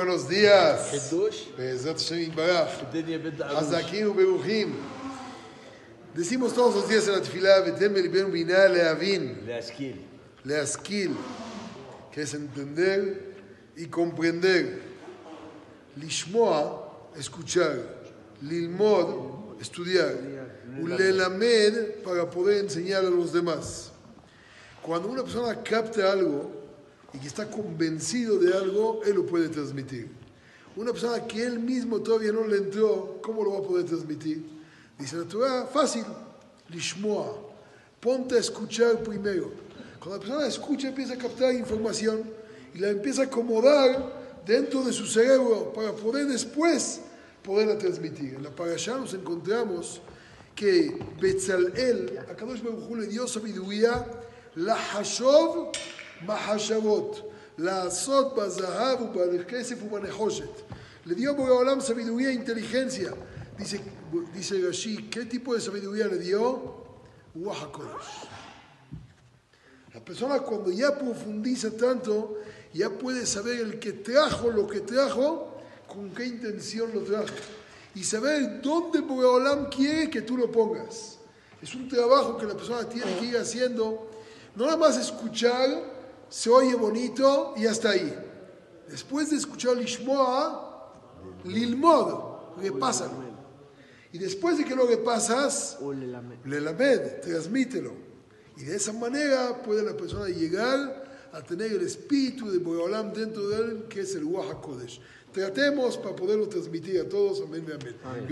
buenos días. Decimos todos los días en la tefilá, Leasquil. Leasquil, que es entender y comprender. Lishmoa, escuchar. Lilmod, estudiar. Ulelamed, para poder enseñar a los demás. Cuando una persona capta algo, y que está convencido de algo, él lo puede transmitir. Una persona que él mismo todavía no le entró, ¿cómo lo va a poder transmitir? Dice la Torah, fácil, lishmoa, ponte a escuchar primero. Cuando la persona escucha, empieza a captar información y la empieza a acomodar dentro de su cerebro para poder después poderla transmitir. En la parasha nos encontramos que Betzalel, a Kadosh Baruj le dio sabiduría, la hashov mahashavot, ubanehoshet. Le dio Boreolam sabiduría e inteligencia. Dice, dice Rashi, ¿qué tipo de sabiduría le dio? Ruach HaKodesh. La persona cuando ya profundiza tanto, ya puede saber el que trajo lo que trajo, con qué intención lo trajo. Y saber dónde Boreolam quiere que tú lo pongas. Es un trabajo que la persona tiene que ir haciendo. No nada más escuchar, se oye bonito y hasta ahí. Después de escuchar Lishmoa, Lilmod, repásalo. Y después de que lo repasas, Lelamed, transmítelo. Y de esa manera puede la persona llegar a tener el espíritu de Boreolam dentro de él, que es el Ruach. Tratemos para poderlo transmitir a todos. Amén, amén. amén.